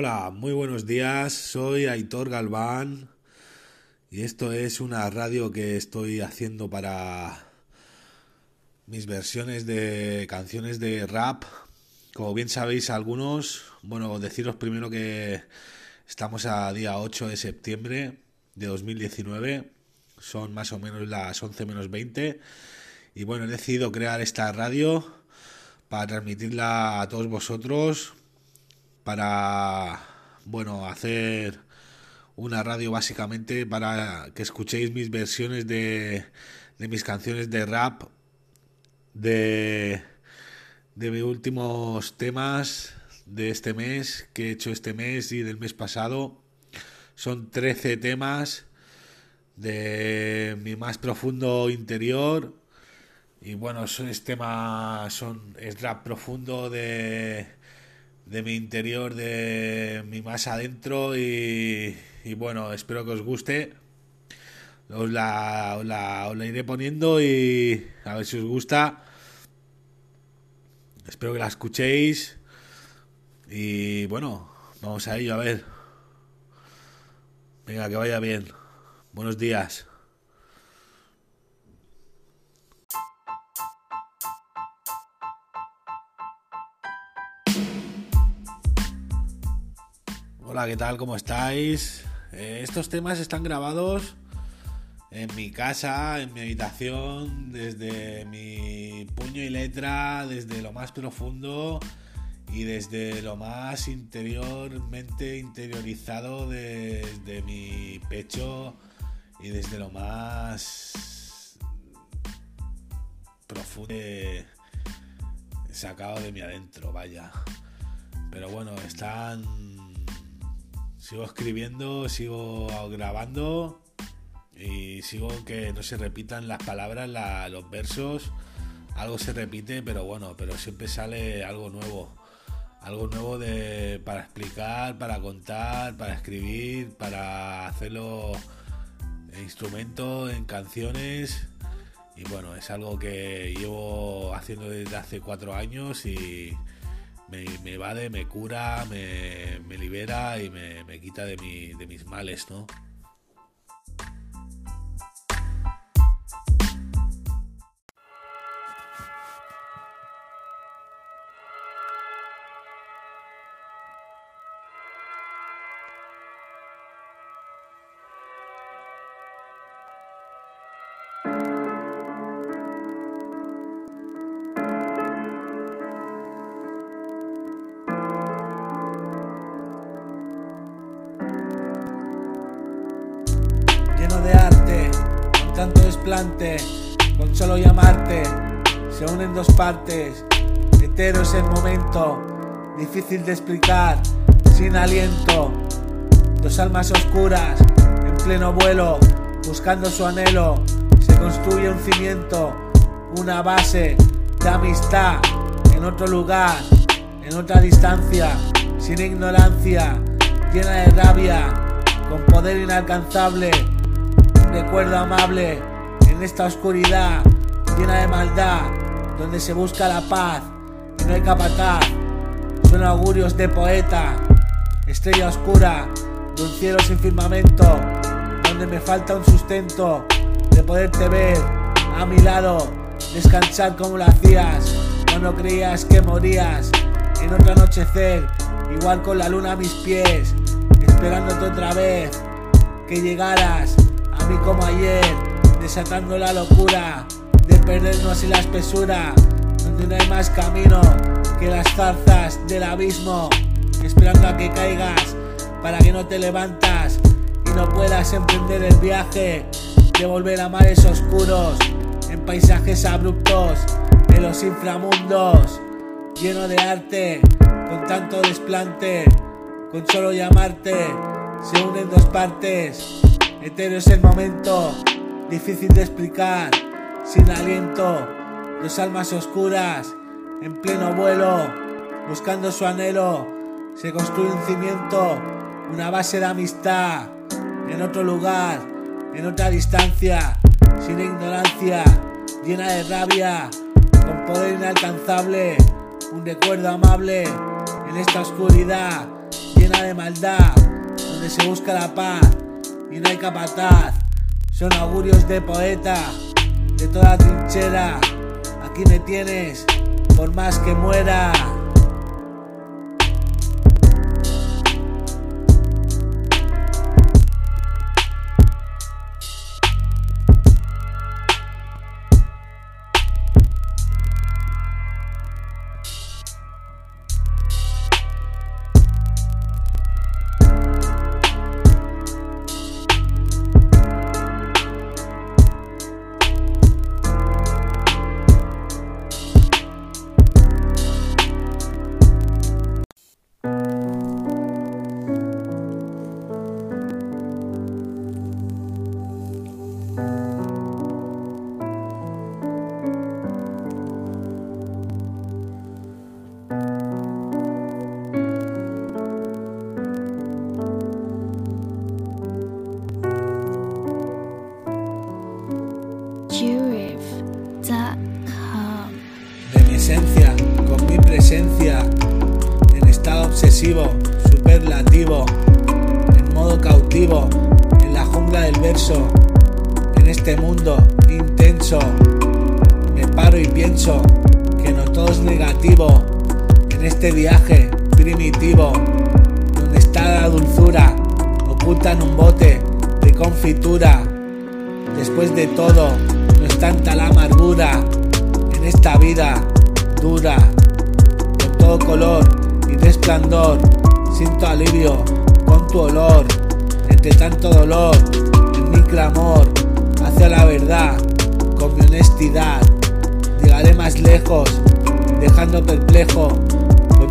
Hola, muy buenos días. Soy Aitor Galván y esto es una radio que estoy haciendo para mis versiones de canciones de rap. Como bien sabéis algunos, bueno, deciros primero que estamos a día 8 de septiembre de 2019. Son más o menos las 11 menos 20. Y bueno, he decidido crear esta radio para transmitirla a todos vosotros para, bueno, hacer una radio básicamente para que escuchéis mis versiones de, de mis canciones de rap, de, de mis últimos temas de este mes, que he hecho este mes y del mes pasado. Son 13 temas de mi más profundo interior. Y bueno, son es tema, son, es rap profundo de de mi interior, de mi más adentro y, bueno, espero que os guste. Os la, la, iré poniendo y a ver si os gusta. Espero que la escuchéis. Y bueno, vamos a ello, a ver. Venga, que vaya bien. Buenos días. Hola, ¿qué tal? ¿Cómo estáis? Eh, estos temas están grabados en mi casa, en mi habitación, desde mi puño y letra, desde lo más profundo y desde lo más interiormente interiorizado desde mi pecho y desde lo más profundo sacado de mi adentro, vaya. Pero bueno, están sigo escribiendo, sigo grabando y sigo que no se repitan las palabras, los versos. Algo se repite, pero bueno, pero siempre sale algo nuevo. Algo nuevo de, para explicar, para contar, para escribir, para hacerlo en instrumento, en canciones. Y bueno, es algo que llevo haciendo desde hace cuatro años y, me, me evade, me cura, me, me libera y me, me quita de, mi, de mis males, ¿no? Partes, entero es el momento, difícil de explicar, sin aliento, dos almas oscuras, en pleno vuelo, buscando su anhelo, se construye un cimiento, una base de amistad, en otro lugar, en otra distancia, sin ignorancia, llena de rabia, con poder inalcanzable, recuerdo amable en esta oscuridad llena de maldad, donde se busca la paz no hay capataz. Son augurios de poeta, estrella oscura de un cielo sin firmamento, donde me falta un sustento de poderte ver a mi lado, descansar como lo hacías cuando creías que morías en otro anochecer, igual con la luna a mis pies, esperándote otra vez que llegaras mí como ayer, desatando la locura perdernos en la espesura, donde no hay más camino que las zarzas del abismo, esperando a que caigas para que no te levantas y no puedas emprender el viaje de volver a mares oscuros, en paisajes abruptos, en los inframundos, lleno de arte, con tanto desplante, con solo llamarte, se unen dos partes. Etéreo es el momento, difícil de explicar, sin aliento, dos almas oscuras, en pleno vuelo, buscando su anhelo, se construye un cimiento, una base de amistad, en otro lugar, en otra distancia, sin ignorancia, llena de rabia, con poder inalcanzable, un recuerdo amable, en esta oscuridad, llena de maldad, donde se busca la paz y no hay capataz. Son augurios de poeta, de toda trinchera. Aquí me tienes, por más que muera.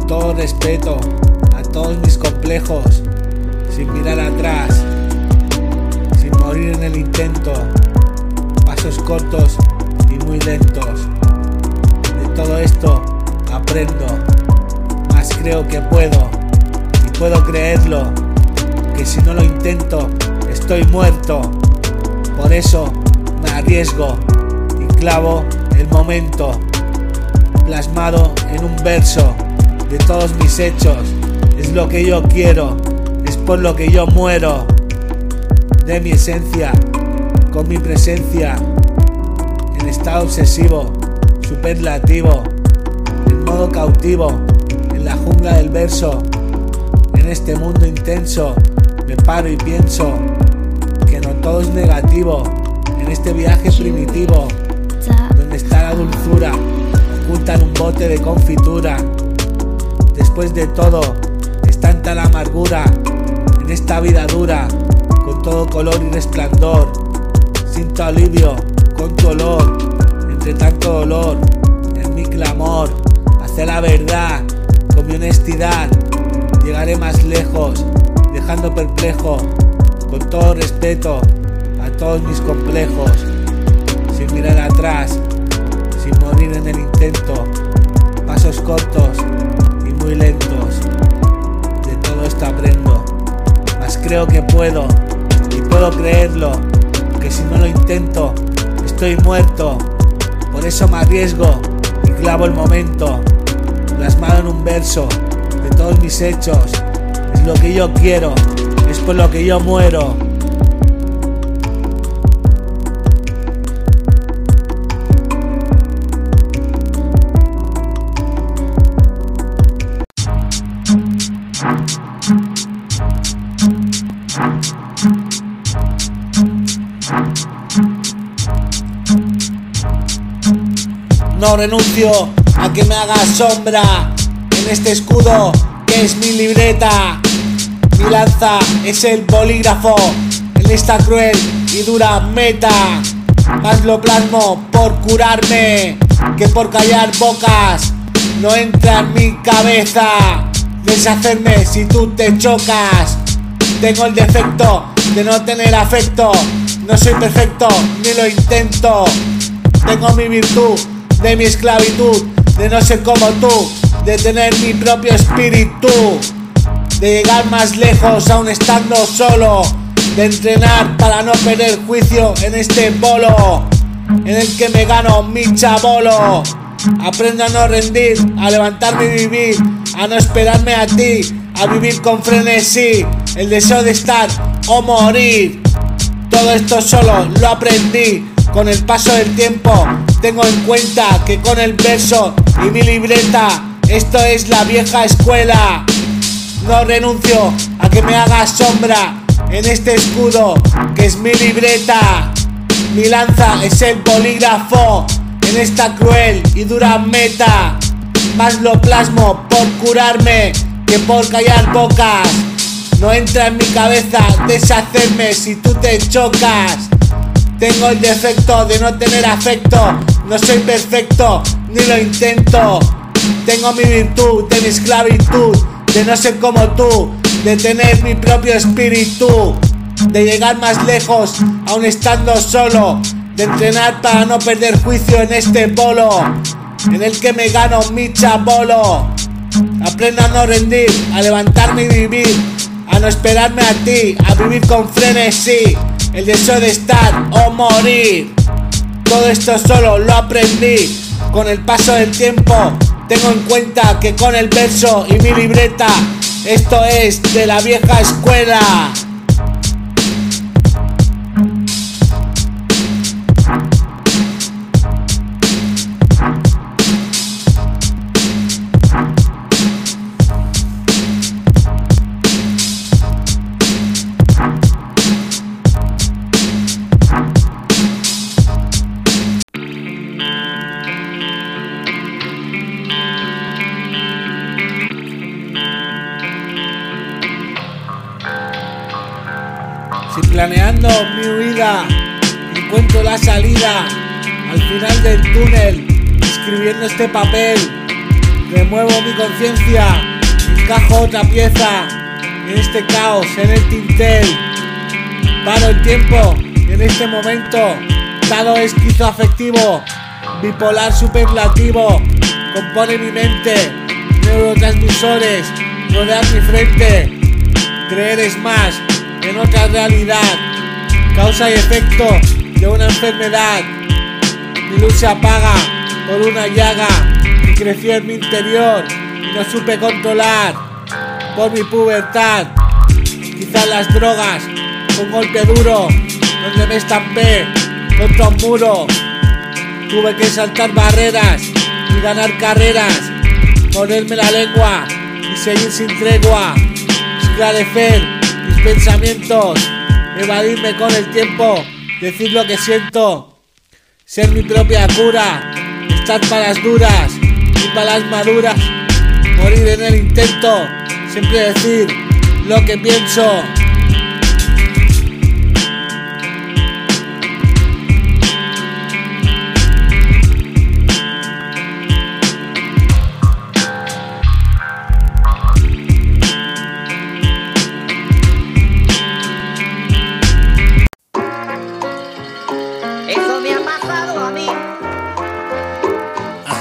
Todo respeto, a todos mis complejos, sin mirar atrás, sin morir en el intento, pasos cortos y muy lentos todo esto aprendo, más creo que puedo y puedo creerlo, que si no lo intento estoy muerto. Por eso me arriesgo y clavo el momento, plasmado en un verso de todos mis hechos. Es lo que yo quiero, es por lo que yo muero. De mi esencia, con mi presencia, en estado obsesivo superlativo, en modo cautivo, en la jungla del verso, en este mundo intenso, me paro y pienso que no todo es negativo, en este viaje primitivo, donde está la dulzura, oculta en un bote de confitura. Después de todo, es tanta la amargura, en esta vida dura, con todo color y resplandor, siento alivio con tu olor de tanto dolor, en mi clamor, hacia la verdad, con mi honestidad, llegaré más lejos, dejando perplejo, con todo respeto, a todos mis complejos, sin mirar atrás, sin morir en el intento, pasos cortos muy lentos, de todo esto aprendo, mas creo que puedo, y puedo creerlo, que si no lo intento, estoy muerto. Por eso me arriesgo y clavo el momento, plasmado en un verso de todos mis hechos. Es lo que yo quiero, es por lo que yo muero. Renuncio a que me haga sombra en este escudo que es mi libreta. Mi lanza es el bolígrafo en esta cruel y dura meta. Más lo plasmo por curarme que por callar bocas. No entra en mi cabeza deshacerme si tú te chocas. Tengo el defecto de no tener afecto. No soy perfecto ni lo intento. Tengo mi virtud de mi esclavitud, de no ser como tú, de tener mi propio espíritu, de llegar más lejos aún estando solo, de entrenar para no perder juicio en este bolo, en el que me gano mi chabolo. Aprendo a no rendir, a levantarme y vivir, a no esperarme a ti, a vivir con frenesí, el deseo de estar o morir. Todo esto solo lo aprendí con el paso del tiempo. Tengo en cuenta que con el verso y mi libreta, esto es la vieja escuela. No renuncio a que me haga sombra en este escudo que es mi libreta. Mi lanza es el polígrafo en esta cruel y dura meta. Más lo plasmo por curarme que por callar bocas. No entra en mi cabeza deshacerme si tú te chocas. Tengo el defecto de no tener afecto. No soy perfecto, ni lo intento. Tengo mi virtud de mi esclavitud, de no ser como tú, de tener mi propio espíritu, de llegar más lejos aún estando solo, de entrenar para no perder juicio en este bolo, en el que me gano mi chabolo. Aprendo a no rendir, a levantarme y vivir, a no esperarme a ti, a vivir con frenesí, el deseo de estar o morir. Todo esto solo lo aprendí con el paso del tiempo. Tengo en cuenta que con el verso y mi libreta esto es de la vieja escuela. Planeando mi huida encuentro la salida al final del túnel, escribiendo este papel, remuevo mi conciencia, encajo otra pieza en este caos, en el tintel, paro el tiempo en este momento, estado esquizoafectivo, bipolar superlativo, compone mi mente, neurotransmisores, rodear mi frente, creer es más, en otra realidad, causa y efecto de una enfermedad. Mi luz se apaga por una llaga que creció en mi interior y no supe controlar por mi pubertad. Quizás las drogas, un golpe duro donde me estampé contra un muro. Tuve que saltar barreras y ganar carreras, ponerme la lengua y seguir sin tregua, esclarecer pensamientos, evadirme con el tiempo, decir lo que siento, ser mi propia cura, estar para las duras y para las maduras, morir en el intento, siempre decir lo que pienso.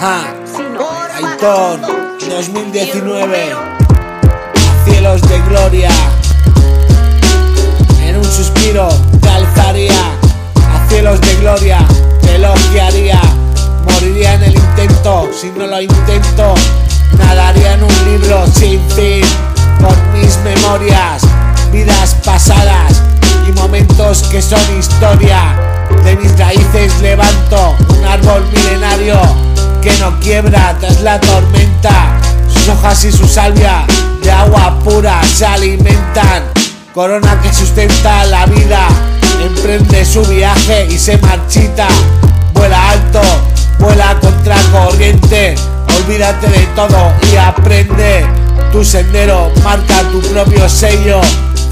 Ajá. Aitor 2019. Cielos de gloria. En un suspiro te alzaría. A cielos de gloria te elogiaría. Moriría en el intento. Si no lo intento, nadaría en un libro sin fin. Con mis memorias, vidas pasadas y momentos que son historia. De mis raíces levanto un árbol milenario que no quiebra tras la tormenta. Sus hojas y su salvia de agua pura se alimentan. Corona que sustenta la vida, emprende su viaje y se marchita. Vuela alto, vuela contra corriente. Olvídate de todo y aprende. Tu sendero marca tu propio sello.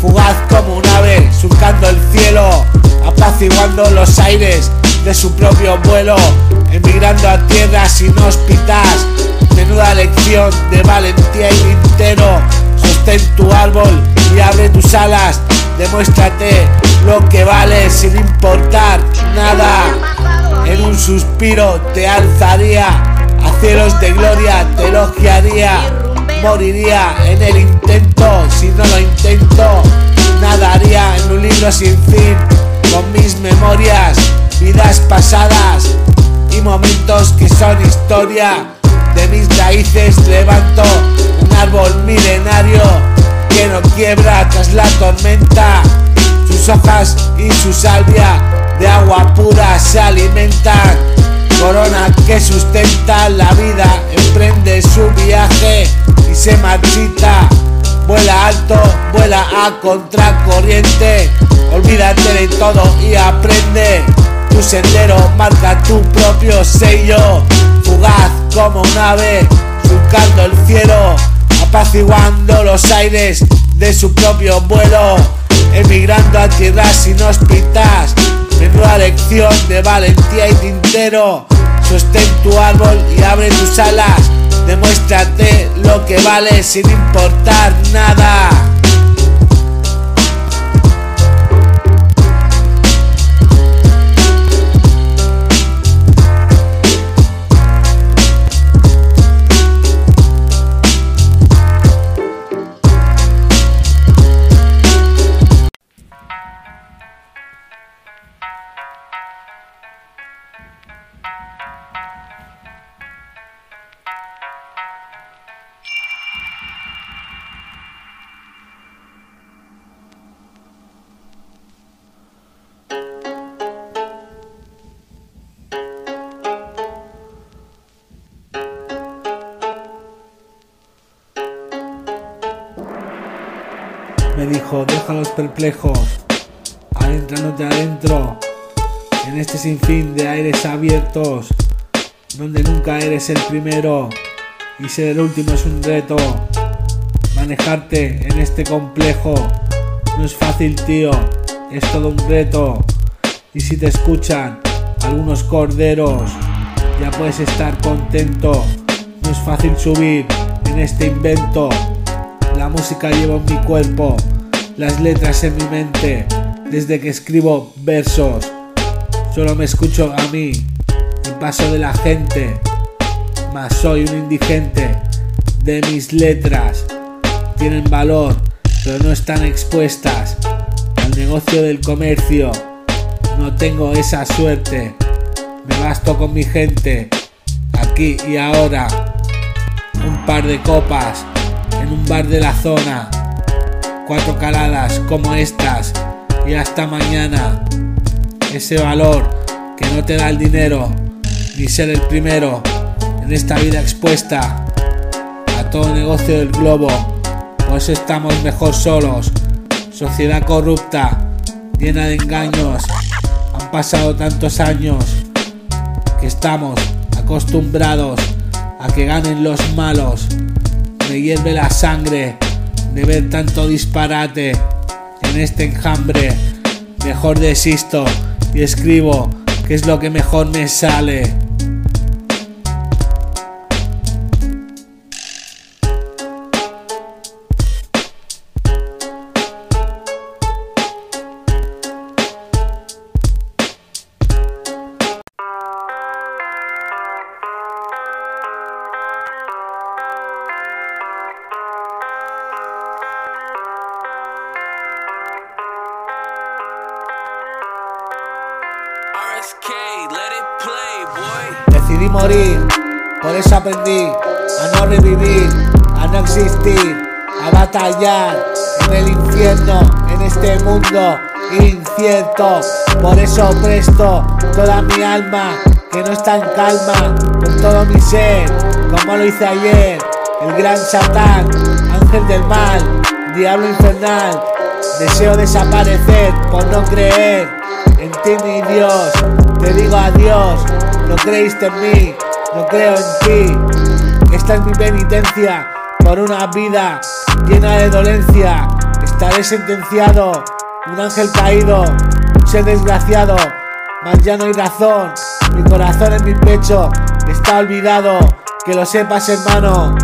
Fugaz como un ave, surcando el cielo, apaciguando los aires de su propio vuelo, emigrando a tierras inhóspitas. Menuda lección de valentía y lintero. Sostén tu árbol y abre tus alas. Demuéstrate lo que vale sin importar nada. En un suspiro te alzaría, a cielos de gloria te elogiaría. Moriría en el intento, si no lo intento, nadaría en un libro sin fin con mis memorias, vidas pasadas y momentos que son historia. De mis raíces levanto un árbol milenario que no quiebra tras la tormenta. Sus hojas y su salvia de agua pura se alimentan a contracorriente. Olvídate de todo y aprende. Tu sendero marca tu propio sello. Fugaz como un ave, surcando el cielo, apaciguando los aires de su propio vuelo. Emigrando a tierras inhóspitas. Menuda lección de valentía y tintero. Sostén tu árbol y abre tus alas. Demuéstrate lo que vale sin importar nada. Dijo, déjalos perplejos, adentrándote adentro, en este sinfín de aires abiertos, donde nunca eres el primero y ser el último es un reto. Manejarte en este complejo no es fácil, tío, es todo un reto. Y si te escuchan algunos corderos, ya puedes estar contento. No es fácil subir en este invento. La música lleva en mi cuerpo, las letras en mi mente, desde que escribo versos. Solo me escucho a mí, el paso de la gente, mas soy un indigente de mis letras. Tienen valor, pero no están expuestas al negocio del comercio. No tengo esa suerte, me basto con mi gente, aquí y ahora. Un par de copas en un bar de la zona. Cuatro caladas como estas y hasta mañana. Ese valor que no te da el dinero, ni ser el primero en esta vida expuesta a todo negocio del globo. Pues estamos mejor solos. Sociedad corrupta, llena de engaños. Han pasado tantos años que estamos acostumbrados a que ganen los malos me hierve la sangre de ver tanto disparate en este enjambre. Mejor desisto y escribo que es lo que mejor me sale. Morir, por eso aprendí a no revivir, a no existir, a batallar en el infierno, en este mundo incierto. Por eso presto toda mi alma, que no está en calma, con todo mi ser, como lo hice ayer. El gran Satán, ángel del mal, diablo infernal, deseo desaparecer por no creer en ti, mi Dios. Te digo adiós, no creíste en mí, no creo en ti. Esta es mi penitencia por una vida llena de dolencia. Estaré sentenciado, un ángel caído, un ser desgraciado, mas ya no hay razón. Mi corazón en mi pecho está olvidado. Que lo sepas, hermano.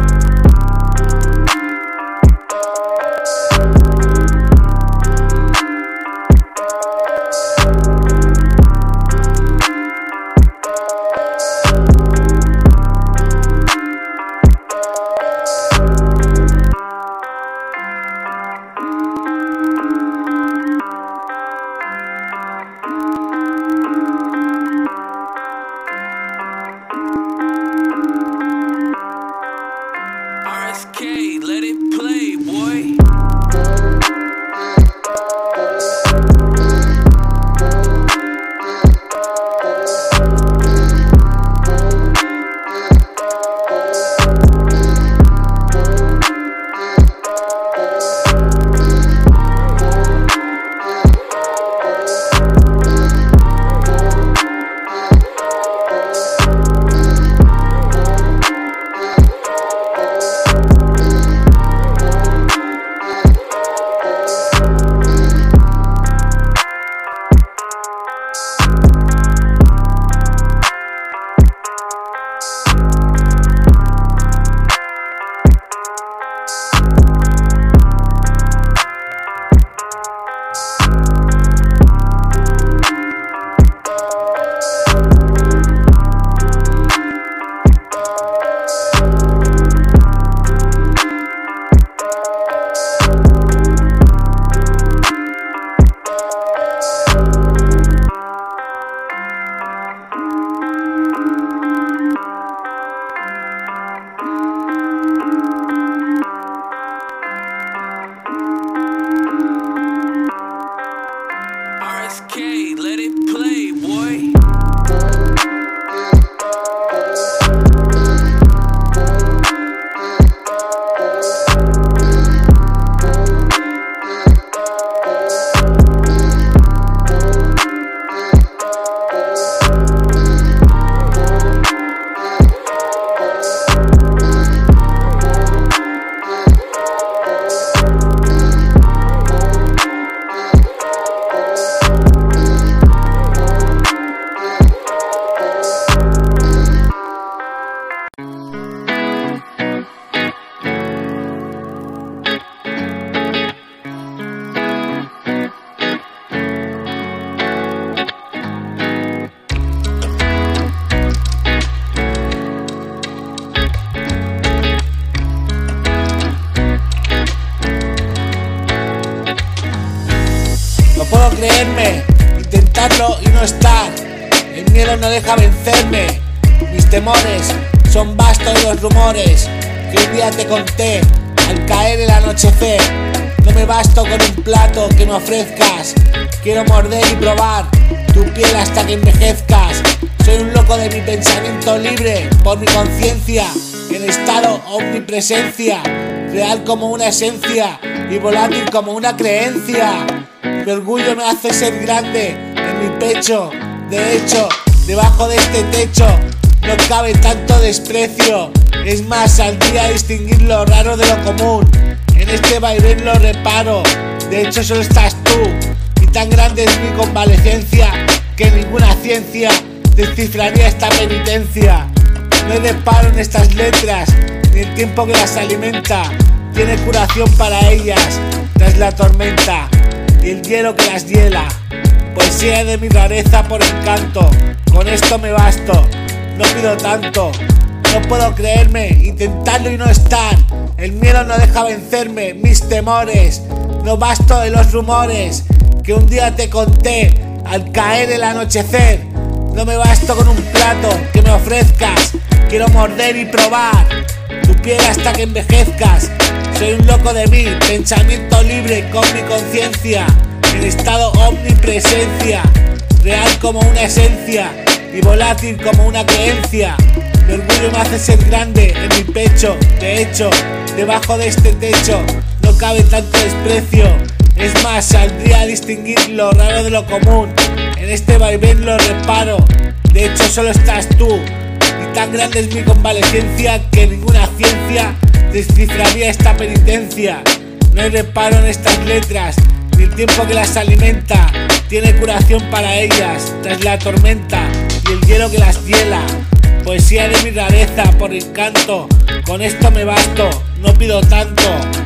Creerme, intentarlo y no estar. El miedo no deja vencerme. Mis temores son vastos los rumores que un día te conté al caer el anochecer. No me basto con un plato que me ofrezcas. Quiero morder y probar tu piel hasta que envejezcas. Soy un loco de mi pensamiento libre por mi conciencia, en estado omnipresencia, real como una esencia y volátil como una creencia. Mi orgullo me hace ser grande en mi pecho. De hecho, debajo de este techo no cabe tanto desprecio. Es más, saldría a distinguir lo raro de lo común. En este vaivén lo reparo. De hecho, solo estás tú. Y tan grande es mi convalecencia que ninguna ciencia descifraría esta penitencia. No hay reparo en estas letras, ni el tiempo que las alimenta. Tiene curación para ellas tras la tormenta y el hielo que las hiela. Poesía de mi rareza por encanto, con esto me basto, no pido tanto. No puedo creerme, intentarlo y no estar. El miedo no deja vencerme, mis temores. No basto de los rumores que un día te conté al caer el anochecer. No me basto con un plato que me ofrezcas. Quiero morder y probar tu piel hasta que envejezcas. Soy un loco de mí, pensamiento libre con mi conciencia. En estado omnipresencia, real como una esencia y volátil como una creencia. Mi orgullo me hace ser grande en mi pecho. De hecho, debajo de este techo no cabe tanto desprecio. Es más, saldría a distinguir lo raro de lo común. En este vaivén lo reparo. De hecho, solo estás tú. Y tan grande es mi convalecencia que ninguna ciencia descifraría esta penitencia. No hay reparo en estas letras, ni el tiempo que las alimenta. Tiene curación para ellas tras la tormenta y el hielo que las hiela. Poesía de mi rareza por encanto. Con esto me basto, no pido tanto.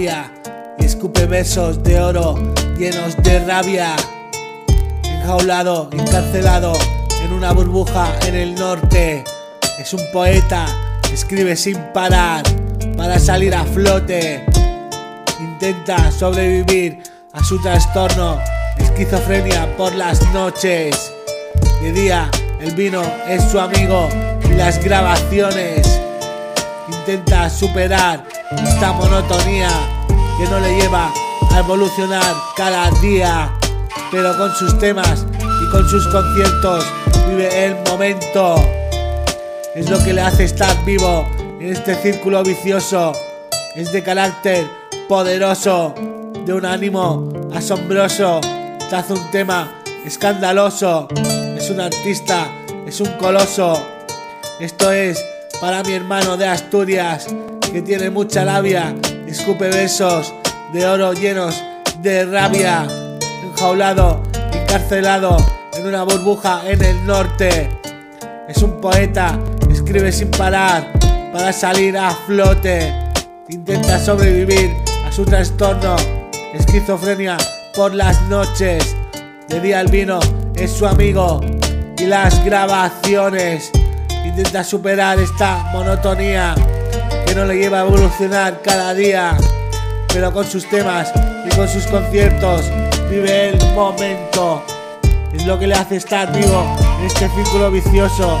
Y escupe versos de oro llenos de rabia. Enjaulado, encarcelado en una burbuja en el norte. Es un poeta, escribe sin parar para salir a flote. Intenta sobrevivir a su trastorno, esquizofrenia por las noches. De día el vino es su amigo y las grabaciones. Intenta superar esta monotonía que no le lleva a evolucionar cada día. Pero con sus temas y con sus conciertos vive el momento. Es lo que le hace estar vivo en este círculo vicioso. Es de carácter poderoso, de un ánimo asombroso. Te hace un tema escandaloso. Es un artista, es un coloso. Esto es para mi hermano de Asturias, que tiene mucha labia, escupe besos de oro llenos de rabia, enjaulado, encarcelado en una burbuja en el norte. Es un poeta, escribe sin parar para salir a flote. Intenta sobrevivir a su trastorno, esquizofrenia por las noches. De día el vino es su amigo y las grabaciones. Intenta superar esta monotonía que no le lleva a evolucionar cada día. Pero con sus temas y con sus conciertos vive el momento. Es lo que le hace estar vivo en este círculo vicioso.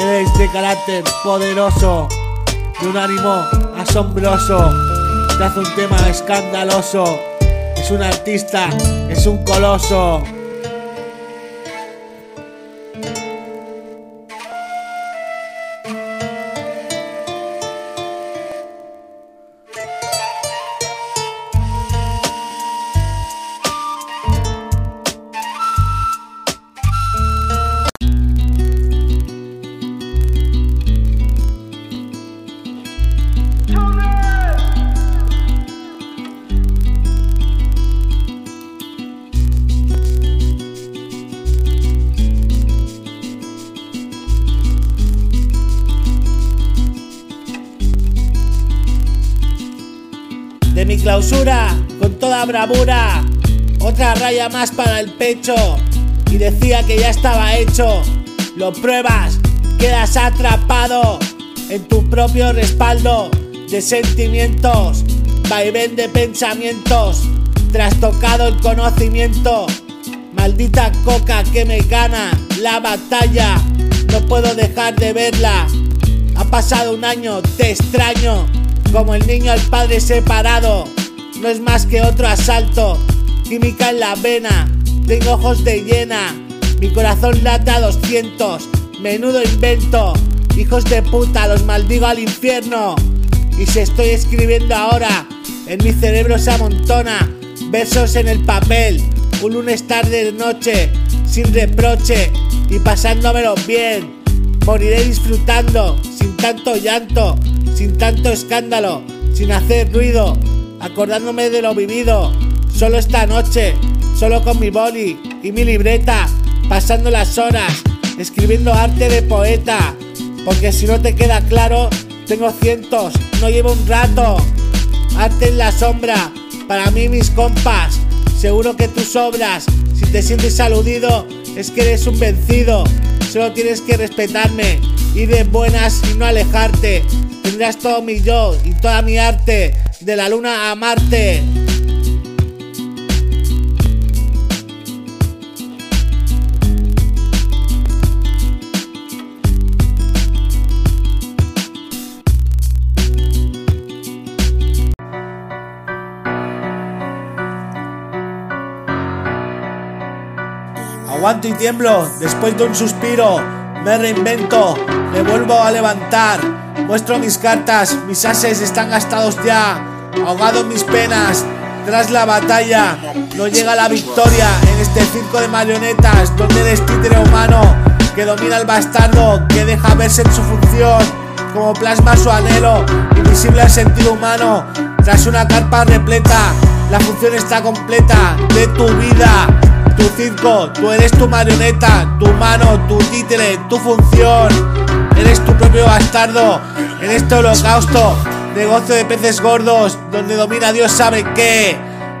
Él es de carácter poderoso, de un ánimo asombroso. Te hace un tema escandaloso. Es un artista, es un coloso. Con toda bravura, otra raya más para el pecho. Y decía que ya estaba hecho. Lo pruebas, quedas atrapado en tu propio respaldo de sentimientos, vaivén de pensamientos, trastocado el conocimiento. Maldita coca que me gana la batalla, no puedo dejar de verla. Ha pasado un año, te extraño, como el niño al padre separado. No es más que otro asalto, química en la vena, tengo ojos de llena, mi corazón lata a 200, menudo invento. Hijos de puta, los maldigo al infierno. Y si estoy escribiendo ahora, en mi cerebro se amontona versos en el papel. Un lunes tarde de noche, sin reproche y pasándomelo bien. Moriré disfrutando, sin tanto llanto, sin tanto escándalo, sin hacer ruido, acordándome de lo vivido. Solo esta noche, solo con mi boli y mi libreta, pasando las horas, escribiendo arte de poeta. Porque si no te queda claro, tengo cientos, no llevo un rato. Arte en la sombra, para mí mis compas. Seguro que tú sobras. Si te sientes aludido, es que eres un vencido. Solo tienes que respetarme, ir de buenas y no alejarte. Tendrás todo mi yo y toda mi arte, de la luna a Marte. Aguanto y tiemblo, después de un suspiro, me reinvento, me vuelvo a levantar, muestro mis cartas, mis ases están gastados ya, ahogado mis penas, tras la batalla, no llega la victoria en este circo de marionetas, donde eres títere humano, que domina el bastardo, que deja verse en su función, como plasma su anhelo, invisible al sentido humano, tras una carpa repleta, la función está completa de tu vida. Tu circo, tú eres tu marioneta, tu mano, tu títere, tu función. Eres tu propio bastardo en este holocausto, negocio de peces gordos, donde domina Dios sabe qué.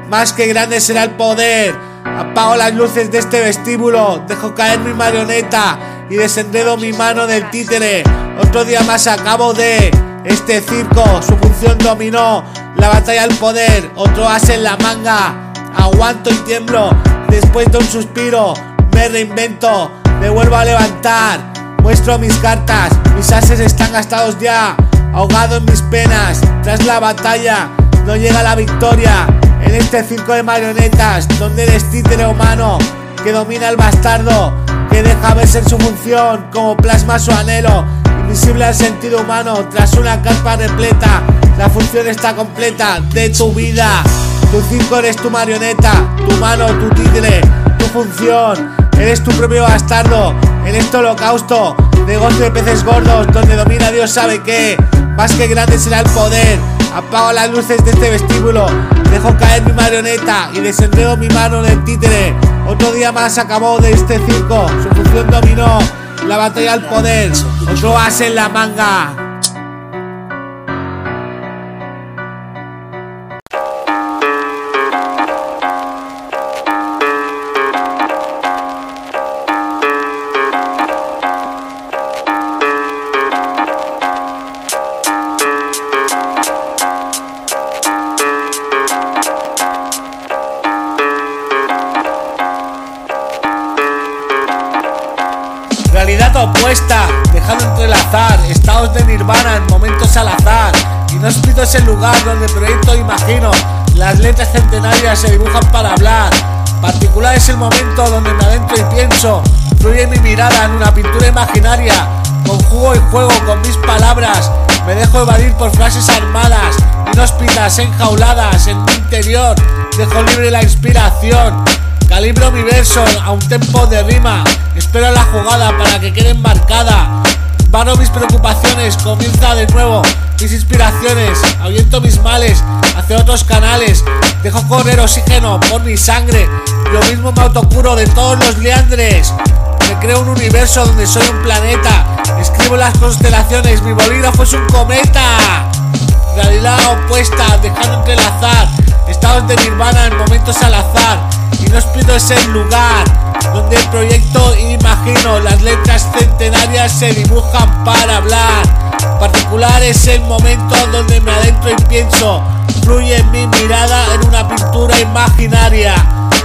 Más que grande será el poder. Apago las luces de este vestíbulo, dejo caer mi marioneta y desenredo mi mano del títere. Otro día más acabo de este circo, su función dominó la batalla al poder, otro as en la manga. Aguanto y tiemblo Después de un suspiro, me reinvento, me vuelvo a levantar, muestro mis cartas, mis ases están gastados ya, ahogado en mis penas, tras la batalla, no llega la victoria, en este circo de marionetas, donde eres títere humano, que domina el bastardo, que deja verse su función, como plasma su anhelo, invisible al sentido humano, tras una carpa repleta, la función está completa de tu vida. Tu circo eres tu marioneta, tu mano, tu títere, tu función. Eres tu propio bastardo en este holocausto, negocio de peces gordos, donde domina Dios sabe que más que grande será el poder. Apago las luces de este vestíbulo, dejo caer mi marioneta y desenredo mi mano en el títere. Otro día más acabó de este circo, su función dominó la batalla al poder. Otro as en la manga. Es el lugar donde proyecto imagino, las letras centenarias se dibujan para hablar. Particular es el momento donde me adentro y pienso, fluye mi mirada en una pintura imaginaria, conjugo y juego con mis palabras, me dejo evadir por frases armadas, inhóspitas, enjauladas en mi interior, dejo libre la inspiración, calibro mi verso a un tempo de rima, Espero la jugada para que quede embarcada. Vano mis preocupaciones, comienza de nuevo mis inspiraciones, ahuyento mis males hacia otros canales, dejo correr oxígeno por mi sangre, yo mismo me autocuro de todos los liandres. Me creo un universo donde soy un planeta, escribo las constelaciones, mi bolígrafo es un cometa. Realidad opuesta, dejando entrelazar estados de nirvana en momentos al azar. Inhóspito es el lugar donde el proyecto imagino las letras centenarias se dibujan para hablar. Particular es el momento donde me adentro y pienso. Fluye mi mirada en una pintura imaginaria.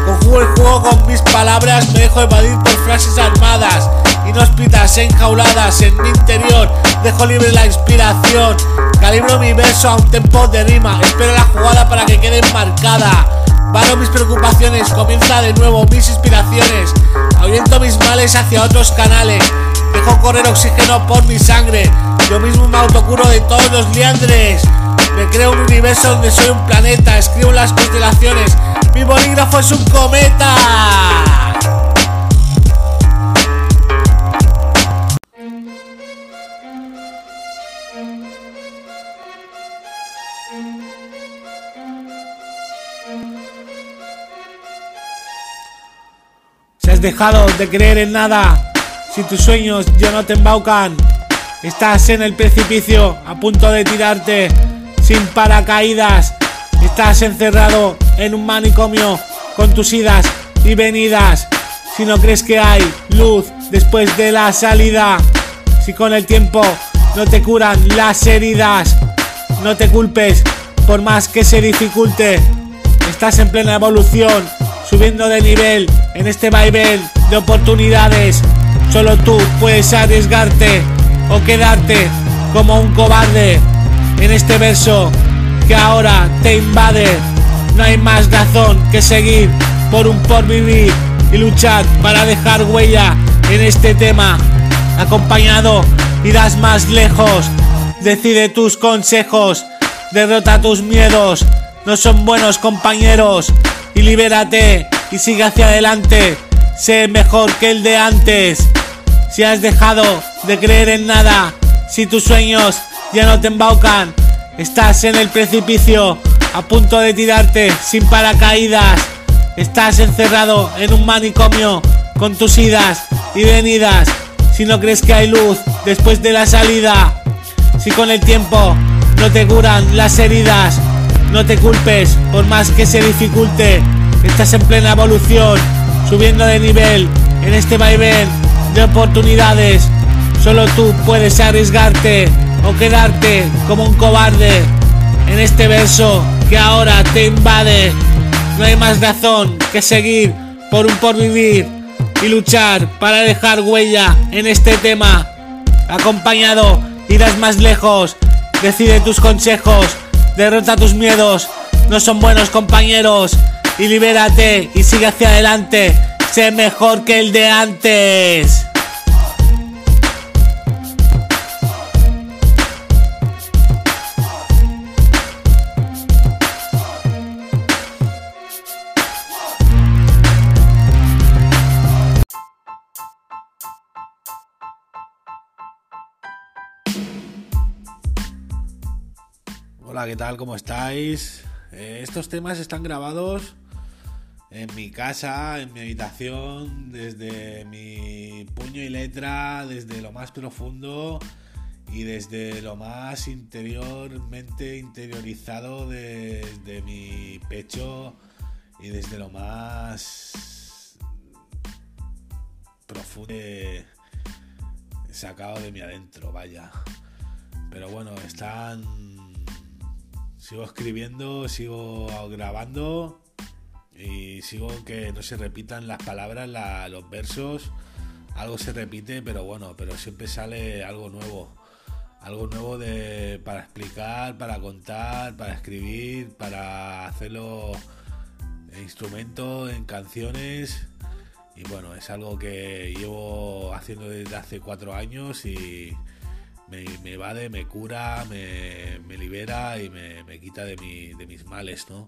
Conjugo el juego con mis palabras, me dejo evadir por frases armadas, inhóspitas, enjauladas en mi interior. Dejo libre la inspiración, calibro mi verso a un tempo de rima. Espero la jugada para que quede marcada. Varo mis preocupaciones, comienza de nuevo mis inspiraciones. Ahuyento mis males hacia otros canales. Dejo correr oxígeno por mi sangre. Yo mismo me autocuro de todos los liandres. Me creo un universo donde soy un planeta. Escribo las constelaciones. Mi bolígrafo es un cometa. Dejado de creer en nada, si tus sueños ya no te embaucan, estás en el precipicio a punto de tirarte sin paracaídas, estás encerrado en un manicomio con tus idas y venidas. Si no crees que hay luz después de la salida, si con el tiempo no te curan las heridas, no te culpes por más que se dificulte. Estás en plena evolución, subiendo de nivel en este vaivén de oportunidades. Solo tú puedes arriesgarte o quedarte como un cobarde en este verso que ahora te invade. No hay más razón que seguir por un porvivir y luchar para dejar huella en este tema. Acompañado irás más lejos. Decide tus consejos, derrota tus miedos. No son buenos compañeros y libérate y sigue hacia adelante. Sé mejor que el de antes. Si has dejado de creer en nada, si tus sueños ya no te embaucan, estás en el precipicio, a punto de tirarte sin paracaídas. Estás encerrado en un manicomio con tus idas y venidas. Si no crees que hay luz después de la salida, si con el tiempo no te curan las heridas, no te culpes por más que se dificulte. Estás en plena evolución, subiendo de nivel en este vaivén de oportunidades. Solo tú puedes arriesgarte o quedarte como un cobarde en este verso que ahora te invade. No hay más razón que seguir por un porvivir y luchar para dejar huella en este tema. Acompañado irás más lejos. Decide tus consejos, derrota tus miedos. No son buenos compañeros y libérate y sigue hacia adelante. Sé mejor que el de antes. Hola, ¿qué tal? ¿Cómo estáis? Eh, estos temas están grabados en mi casa, en mi habitación, desde mi puño y letra, desde lo más profundo y desde lo más interiormente interiorizado desde mi pecho y desde lo más profundo sacado de mi adentro, vaya. Pero bueno, están sigo escribiendo, sigo grabando y sigo que no se repitan las palabras, los versos. Algo se repite, pero bueno, pero siempre sale algo nuevo. Algo nuevo de, para explicar, para contar, para escribir, para hacerlo en instrumentos, en canciones. Y bueno, es algo que llevo haciendo desde hace cuatro años y, me, me evade, me cura, me, me libera y me, me quita de, mi, de mis males, ¿no?